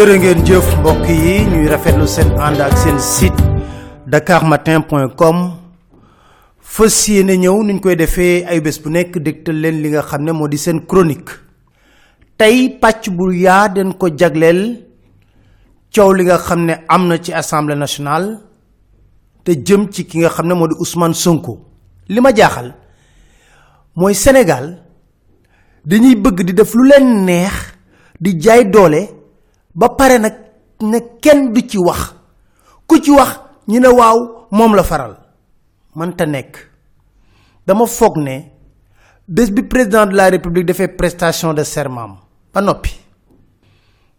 jërë ngeen jëf mbokk yi ñuy rafetlu seen ànd ak seen site dakarmatin.com fas yéene ñëw nuñ koy defee ay bés bu nekk dégtal leen li nga xam ne moo di seen chronique. Tey pàcc bu yaa den ko jagleel coow li nga xam ne am na ci assemblée nationale te jëm ci ki nga xam ne moo di Ousmane Sonko. Li ma jaaxal mooy Sénégal dañuy bëgg di def lu leen neex di jaay doole ba pare nag ne kenn du ci wax. ku ci wax ñu ne waaw moom la faral. mënta nekk. dama foog ne bés bi président de la république defee prestation de serment ba noppi.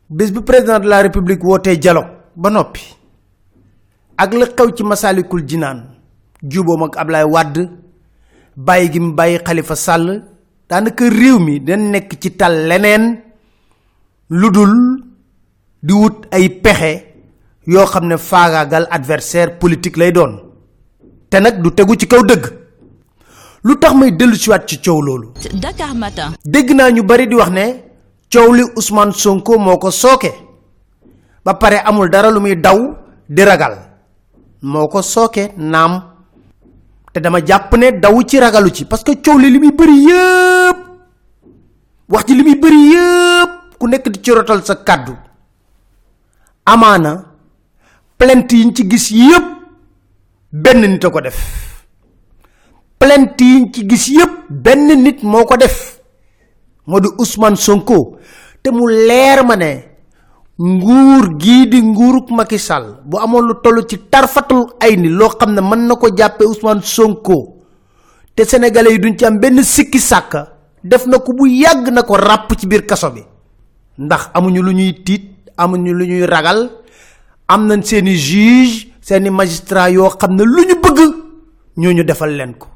bés bi président de la république wootee dialogue ba noppi. ak la xew ci masaalikul jinaan juboom ak Ablaye Wade bàyyi gi mu bàyyi Xalifa Sàll daanaka réew mi dañ nekk ci tal leneen lu dul di wut ay pexe yoo xam ne faagaagal adversaire politique lay doon. Te nag du tegu ci kaw dëgg. Lu tax may dellu siwaat ci coow loolu? Dakar Matin. dégg naa ñu bari di wax ne coow li Ousmane Sonko moo ko sooke. Ba pare amul dara lu muy daw di ragal. Moo ko sooke naam. Te dama jàpp ne daw ci ragalu ci. Parce que coow li li muy bëri yëpp wax ji li muy bëri yëpp ku nekk di ci rotal sa kàddu amaana. Plainte yiñ ci gis yëpp benn nit a ko def. Plainte yiñ ci gis yëpp benn nit moo ko def. Moo di Ousmane Sonko. Te mu leer ma ne nguur gii di nguuruk Macky bu amoon lu toll ci tarfatul ay ni loo xam ne mën na ko jàppee Ousmane Sonko. Te sénégalais yi duñ ci am benn sikki sàkka def na ko bu yàgg na ko ràpp ci biir kaso bi. Ndax amuñu lu ñuy amuñu lu ñuy ragal am nañ seeni juge seeni magistrat yoo xam ne lu ñu bëgg ñooñu defal leen ko.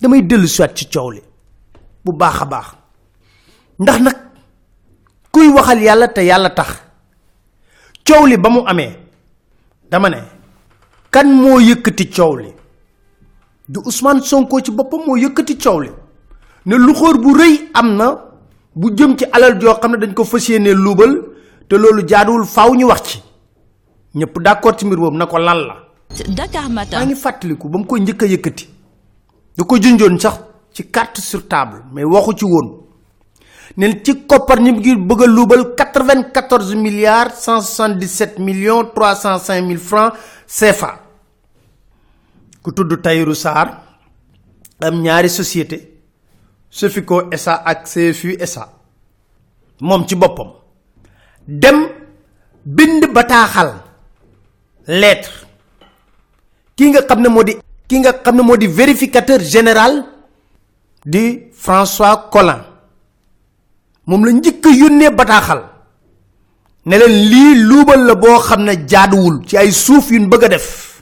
Damay dellu soit ci bu baax a baax. Ndax nag kuy waxal yàlla te yàlla tax coow li ba mu amee dama ne kan moo yëkkati coow li? Du Ousmane Sonko ci boppam moo yëkkati coow li. Ne lu xóor bu rëy am bu jëm ci alal joo xam ne dañ ko fas yéenee te loolu jaaduwul faaw ñu wax ci. ñëpp d'accord ci mbir boobu na ko lan la. Dakar maa Matin. ngi fàttaliku ba mu koy njëkk a yëkkati. da ko junjoon sax ci carte sur table mais waxu ci woon. ne ci koppar ñi ngi bëgg a luubal quatre-vingt-quatorze milliards cent soixante-dix-sept millions trois cent cinq mille francs CFA ku tudd Tahirou Sarr am ñaari société Sofico SA ak CFU SA moom ci boppam dem bind bataaxal lettre. Ki nga xam ne moo di ki nga xam ne moo di vérificateur général di François Collin. Moom la njëkk a yónnee bataaxal. Ne leen lii luubal la boo xam ne jaaduwul ci ay suuf yuñ bëgg def.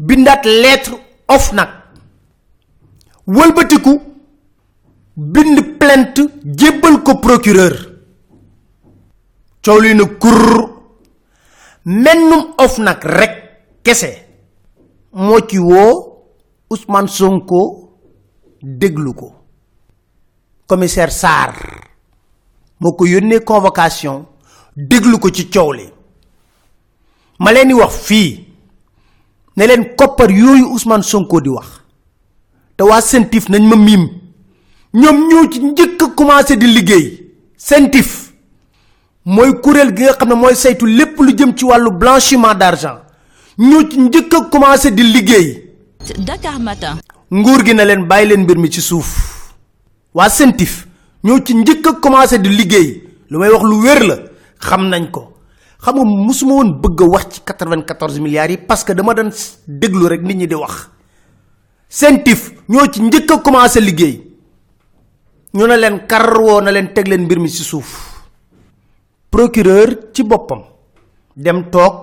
Bindaat lettre OFNAC wëlbatiku bind plainte jébbal ko procureur. Coow na kur. Mennum OFNAC rek kese moo ci woo Ousmane Sonko déglu ko. Commissaire Sarr moo ko convocation déglu ko ci coow li. Ma leen di wax fii ne leen koppar yooyu Ousmane Sonko di wax te sentif nañ ma ñoom ñoo ci njëkk commencé di liggéey. Sentif mooy kuréel gi nga xam ne mooy saytu lépp lu jëm ci wàllu blanchiment d'argent. Ñoo ci njëkk commencé di liggéey. Dakar Matin. nguur gi na leen bàyyi leen mbir mi ci suuf. Waa sentif ñoo ci njëkk commencé di liggéey. Lu may wax lu wér la xam nañ ko. Xam nga musuma woon bëgg wax ci 94 milliards yi parce que dama doon déglu rek nit ñi di wax. Sentif ñoo ci njëkk commencé liggéey ñu ne leen kar woo na leen teg leen mbir mi ci suuf. procureur ci boppam dem toog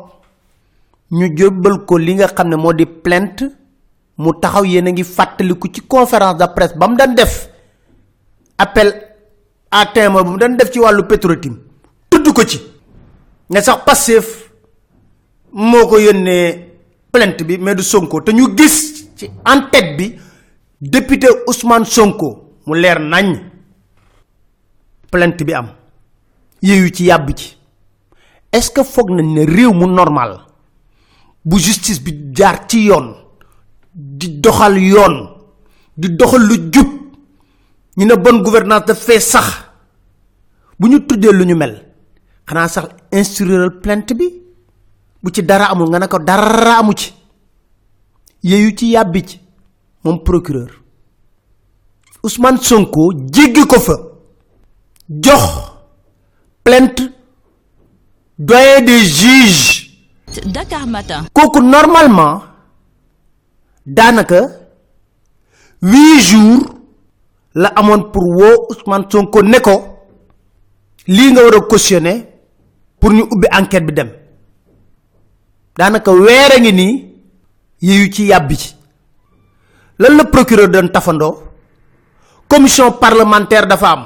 ñu jébbal ko li nga xam ne moo di plainte mu taxaw yéen a ngi fàttaliku ci conférence de presse ba mu daan def appel à témoin ba mu daan def ci wàllu Petro-Tim tudd ko ci ne sax Pastef moo ko yónnee plainte bi mais du Sonko te ñu gis ci en tête bi député Ousmane Sonko mu leer nañ. Plainte bi am. Yeeyu ci yàbb ci. Est ce que foog nañ ne réew mu normal bu justice bi jaar ci yoon di doxal yoon di doxal lu jub ñu ne bonne gouvernance daf fee sax bu ñu tuddee lu ñu mel xanaa sax instruiral plainte bi? Bu ci dara amul nga ne ko dara amu ci. Yeeyu ci yàbbi ci moom procureur Ousmane Sonko jéggi ko fa. Jox plainte doyen des juges. Dakar Matin. kooku normalement daanaka huit jours la amoon pour woo Ousmane Sonko ne ko lii nga war a cautionner pour ñu ubbi enquête bi dem. Daanaka weer a ngi nii yeeyu ci yàbbi ci. Lan la procureur doon tafandoo commission parlementaire dafa am.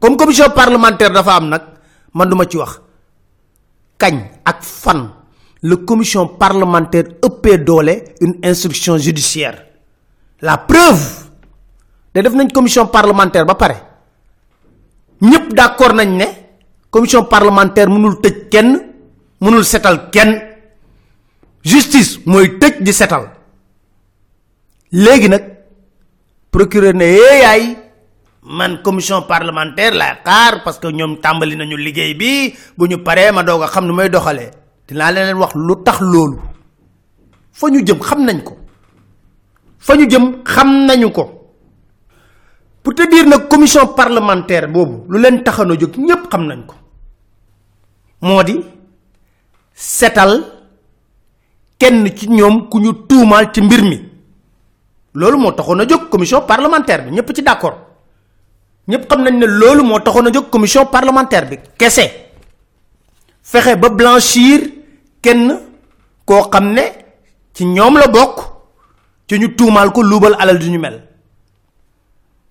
comme commission parlementaire dafa am nag man duma ci wax. kañ ak fan la commission parlementaire ëppee doole une instruction judiciaire. la preuve de def nañ commission parlementaire ba pare. ñëpp d'accord nañ commission parlementaire mënul tëj kenn mënul kenn. justice mooy tëj di setal. léegi nag procureur ne yee yaay man commission parlementaire laay xaar parce que ñoom tàmbali nañu liggéey bi bu ñu paree ma doog a xam nu may doxalee dinaa leen wax lu tax loolu. Fa ñu jëm xam nañ ko. Fa ñu jëm xam nañu ko. Pour te dire nag commission parlementaire boobu lu leen taxano jóg ñépp xam nañ ko. Moo di setal kenn ci ñoom ku ñu tuumaal ci mbir mi loolu moo taxoon a jóg commission parlementaire bi ñëpp ci d'accord. Ñëpp xam nañ ne loolu moo taxoon a jóg commission parlementaire bi kese. Fexe ba blanchir kenn koo xam ne ci ñoom la bokk ci ñu tuumaal ko luubal alal du ñu mel.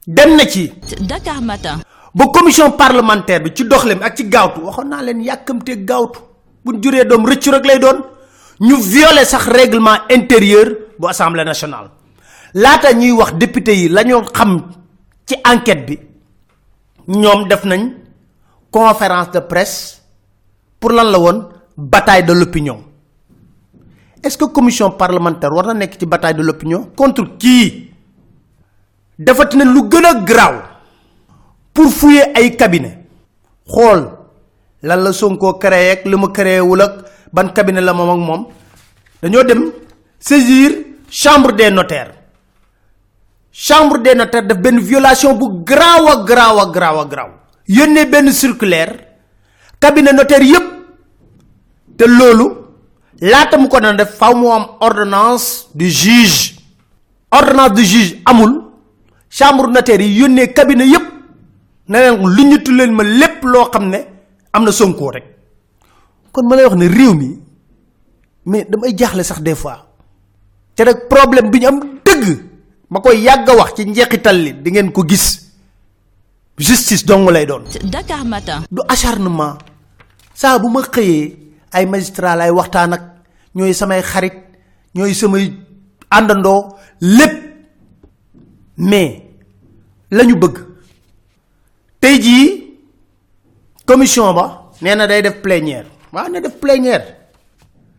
Dem na ci. Dakar Matin. ba commission parlementaire bi ci doxlem ak ci gaawtu waxoon naa leen yàkkamtee gaawtu. Buñ juree doom rëccu rek lay doon. Ñu violer sax règlement intérieur bu assemblée nationale laata ñuy wax député yi la xam ci enquête bi ñoom def nañ conférence de presse pour lan la woon bataille de l'opinion. Est-ce que commission parlementaire war na nekk ci bataille de l'opinion contre qui? Defati na lu gën a garaaw pour fouiller ay cabinet. Xool lan la Sonko créé ak li mu créé wul ak ban cabinet la moom ak moom. Dañoo dem saisir chambre des notaires chambre des notaires def benn violation bu garaaw a garaaw a garaaw a benn circulaire cabinet notaire yépp. Te loolu laata mu ko dana def faw mu am ordonnance du juge. Ordonnance du juge amul. Chambre notaire yi yónnee cabinet yépp. Na leen lu ñu leen ma lépp loo xam ne am na Sonko rek. Kon ma lay wax ne réew mi mais damay jaaxle sax des fois. Te rek problème bi am dëgg ma koy yàgg wax ci njeexital li di ngeen ko gis. Justice dong lay doon. Dakar Matin. du acharnement. Saa bu ma xëyee ay magistrat lay waxtaan ak ñooy samay xarit ñooy samay àndandoo lépp. Mais la ñu bëgg. Tey jii commission ba nee na day def plénière. Waaw ne def plénière.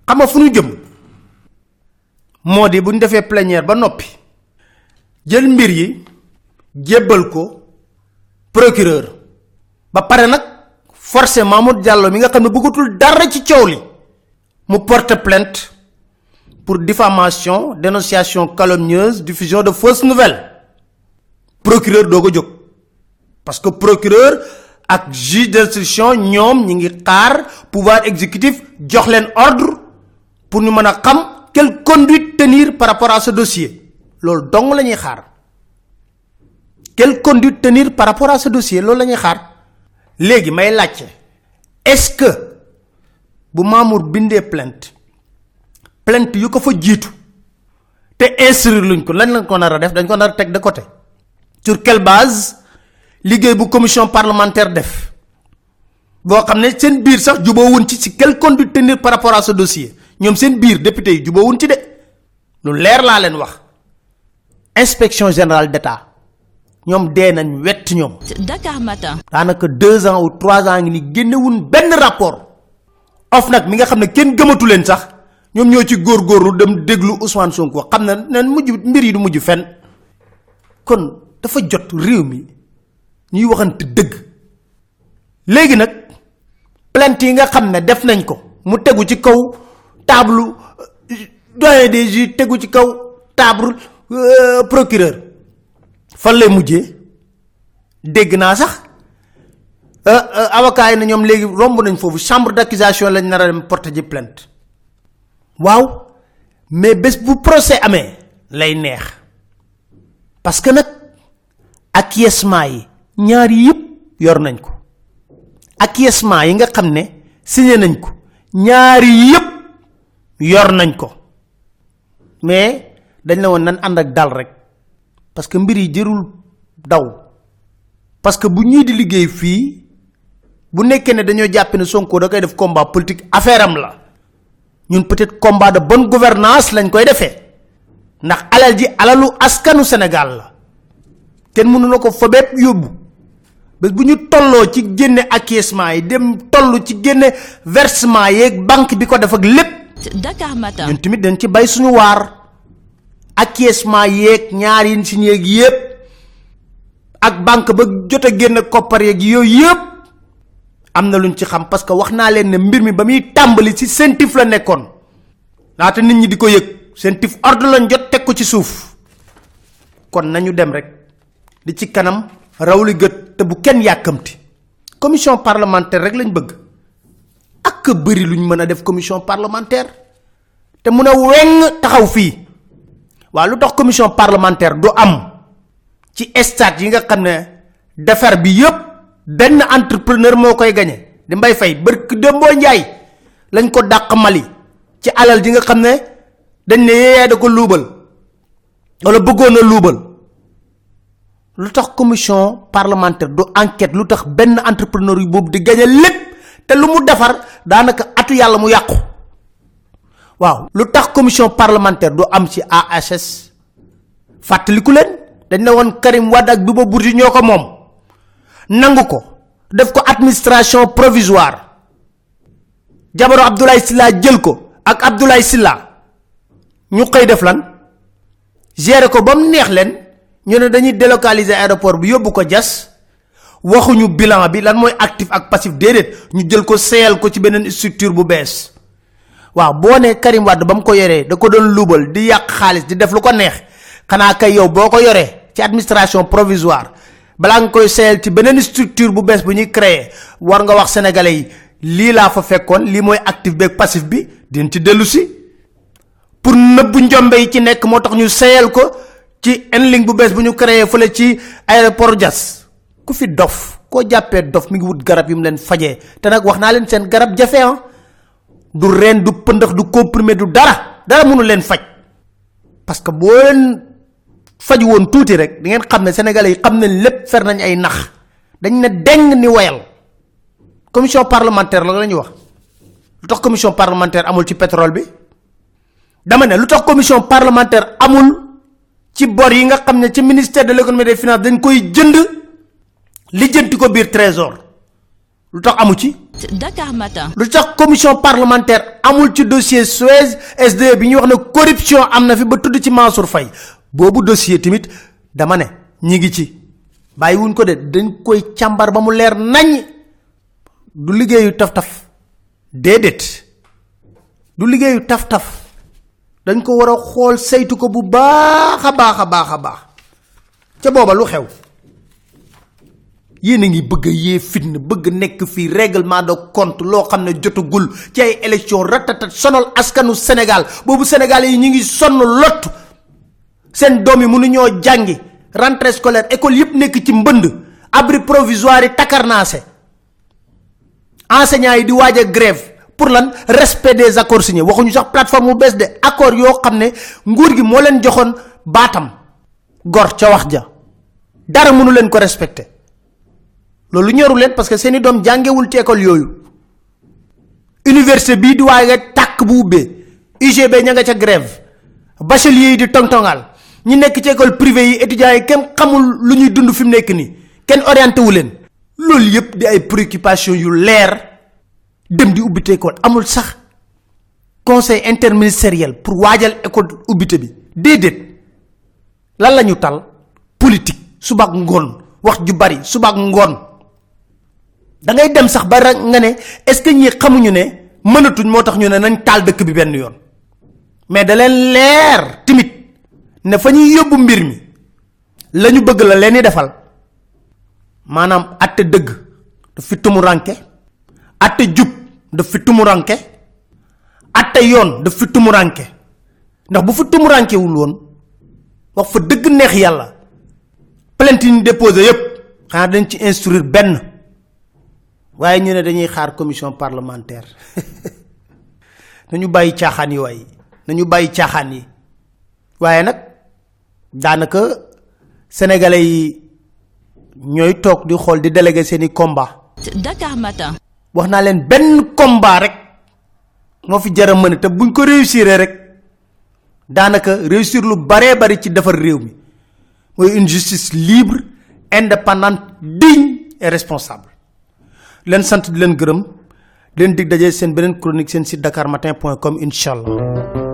Xam nga fu ñu jëm? Moo di bu ñu defee plénière ba noppi jël mbir yi jébbal ko procureur. Ba pare nag forcé Mamour Diallo mi nga xam ne dara ci coow li mu porte plainte pour diffamation dénonciation calomnieuse diffusion de fausses nouvelles. Procureur doo parce que procureur ak juge d'instruction ñoom ñi ngi pouvoir exécutif jox leen ordre pour ñu mën quelle conduite tenir par rapport à ce dossier loolu dong la ñuy xaar. Quelle conduite tenir par rapport à ce dossier loolu la ñuy xaar. Léegi may laajte est-ce que bu Mamour bindee plainte plainte yu ko fa jiitu te instruire luñ ko lañ lañ ko def dañ ko nar a de côté. Sur quelle base liggéey bu commission parlementaire def boo xam ne seen biir sax jubóowuñ ci si quelle conduite tenir par rapport à ce dossier. Ñoom seen biir député yi jubóowuñ ci de. Lu leer laa leen wax inspection générale d'État. Ñoom dee nañ wett ñoom. Dakar Matin. daanaka deux ans ou trois ans ngi ni génnewun benn rapport. Of nag mi nga xam ne kenn gëmatu leen sax ñoom ñoo ci góorgóorlu dem déglu Ousmane Sonko xam na ne mujj mbir yi du mujj fenn. Kon dafa jot réew mi ñuy waxante dëgg. Léegi nag plainte yi nga xam ne def nañ ko mu tegu ci kaw table doyen des juges tegu ci kaw table euh, procureur. Fan lay mujjee. Dégg naa sax. Euh, euh, avocat yi na ñoom léegi romb nañ foofu. Chambre d'accusation lañ nar dem porter ji plainte. Waaw. Mais bés bu procès amee lay neex. Parce que nag acquiescement yi ñaar yëpp yor nañ ko. Acquiescement yi nga ne signé nañ ko. Ñaari yëpp yor nañ ko. Mais dañ la woon nan ànd ak dal rek. Parce que mbir yi jërul daw. Parce que bu ñii di liggéey fii bu nekkee ne dañoo jàpp ne Sonko da koy def combat politique affaire am la. Ñun peut-être combat de bonne gouvernance lañ koy defee. Ndax alal ji alalu askanu Sénégal la. Kenn mënu na ko bépp yóbbu. Bés bu ñu tolloo ci génne acquiescement yi dem toll ci génne versement yeeg banque bi ko def ak lépp. Dakar Matin. ñun tamit dañ ci bay suñu waar acquiescement yeeg ñaar yi si yeeg yépp ak banque ba jot a génn koppar yeeg yooyu yépp am na luñ ci xam parce que wax naa leen ne mbir mi ba muy ci sentif la nekkoon. Laata nit ñi di ko sentif ordre lañ jot teg ko ci suuf. Kon nañu dem rek li ci kanam raw li gët te bu kenn yàkkamti. Commission parlementaire rek lañ bëgg. Ak bëri luñ mën a def commission parlementaire. Te weng taxaw fii waa lu tax commission parlementaire du am ci stade yi nga xam ne defar bi yépp benn entrepreneur moo koy gañe di mbay fay bërk dëmboo njaay lañ ko dàq mali ci alal ji nga xam ne dañ ne yee da ko luubal wala bëggoon lu tax commission parlementaire du enquête lu tax benn entrepreneur yu boobu di gañe lépp te lu mu defar daanaka atu yàlla mu waaw lu tax commission parlementaire du am ci AHS fàttaliku leen dañ ne woon Karim Wade ak Bibo Bourgi ñoo ko moom nangu ko def ko administration provisoire. Jabaru Abdoulaye Sylla jël ko ak Abdoulaye Sylla. Ñu xëy def lan? Gérer ko ba mu neex leen ñu ne dañuy délocaliser aéroport bi yóbbu ko jas waxuñu bilan bi lan mooy actif ak passif déedéet. Ñu jël ko seyal ko ci beneen structure bu bees waaw boo nee Karim Wade ba mu ko yoree da ko doon luubal di yàq xaalis di def lu ko neex. Xanaa kay yow boo ko ci administration provisoire balaa nga koy seyal ci beneen structure bu bees bu ñuy créer war nga wax sénégalais yi lii laa fa fekkoon lii mooy actif beeg passif bi din ci dellu si. Pour nëbbu njombe yi ci nekk moo tax ñu seyal ko ci enling bu bees bu ñu créé fële ci aéroport Diass. Ku fi dof koo jàppee dof mi ngi wut garab yu mu leen fajee. Te nag wax naa leen garab jafe ah du reen du pëndax du comprimé du dara dara mënu leen faj. Parce que boo leen faj woon tuuti rek di ngeen xam ne sénégalais yi xam lépp fer nañ ay nax. Dañ ne deng ni wayal commission parlementaire la la ñuy wax. Lu tax commission parlementaire amul ci pétrole bi? Dama ne tax commission parlementaire amul ci bor yi nga xam ne ci ministère de l'économie des finances dañ koy jënd ko biir trésor lu tax amu ci? Dakar Matin. lu tax commission parlementaire amul ci dossier Suez SDE bi ñuy wax ne corruption am na fi ba tudd ci Mansour Faye. Boobu dossier tamit dama ne ñi ngi ci. Bàyyiwuñ ko de dañ koy càmbar ba mu leer nañ du liggéeyu taf-taf. Déedéet. Du liggéeyu taf-taf. Dañ ko war a xool saytu ko bu baax a baax a baax a baax. Ca booba lu xew yéen a ngi bëgg a yee fitna bëgg nekk fii règlement de compte loo xam ne jotagul ci ay élection ratatat sonal askanu Sénégal. Boobu Sénégal yi ñu ngi sonn lott. Seen doom yi mënuñoo jàngi. Rentrée scolaire école yëpp nekk ci mbënd. Abri provisoire yi takarnaase. Enseignants yi di waaj grève. Pour lan? Respect des accords signés. Waxuñu sax plateforme bu bees de. Accord yoo xam ne nguur gi moo leen joxoon baatam. Gor ca wax ja. Dara mënu leen ko respecté loolu ñoru leen parce que seeni doom jàngewul ci école yooyu. Université bii di waaye tàkk bu ubbee UGB ña nga ca grève bachelier yi di tongtongal ñi nekk ci école privée yi étudiants yi kenn xamul lu ñuy dund fi mu nekk nii kenn orienté wu leen. Loolu yépp di ay préoccupation yu leer dem di ubbite école amul sax conseil interministériel pour waajal école ubbite bi. Déedéet. Lan la ñu tal? Politique subaak ngoon wax ju bari subaak ngoon da ngay dem sax ba nga ne est ce ñi xamuñu ne mënatuñ moo tax ñu ne nañ taal dëkk bi benn yoon? Mais da leen leer timit ne fa ñuy yóbbu mbir mi la ñu bëgg la leen defal. Maanaam atte dëgg daf fi tumuranke atte jub daf fi tumuranke atte yoon daf fi tumuranke ndax bu fi tumuranke wul woon wax fa dëgg neex yàlla plainte ñu déposé yépp xanaa dañ ci instruire benn waaye ñu ne dañuy xaar commission parlementaire. Nañu bàyyi caaxaan yi waaye nañu bàyyi caaxaan yi. Waaye nag daanaka sénégalais yi ñooy toog di xool di délégué seeni combat. Dakar Matin. wax naa leen benn combat rek moo fi jara mën te buñ ko réussir rek daanaka réussir lu baree bari ci defar réew mi. Mooy une justice libre indépendante digne et responsable leen sant di leen gërëm leen dig chronique seen site allah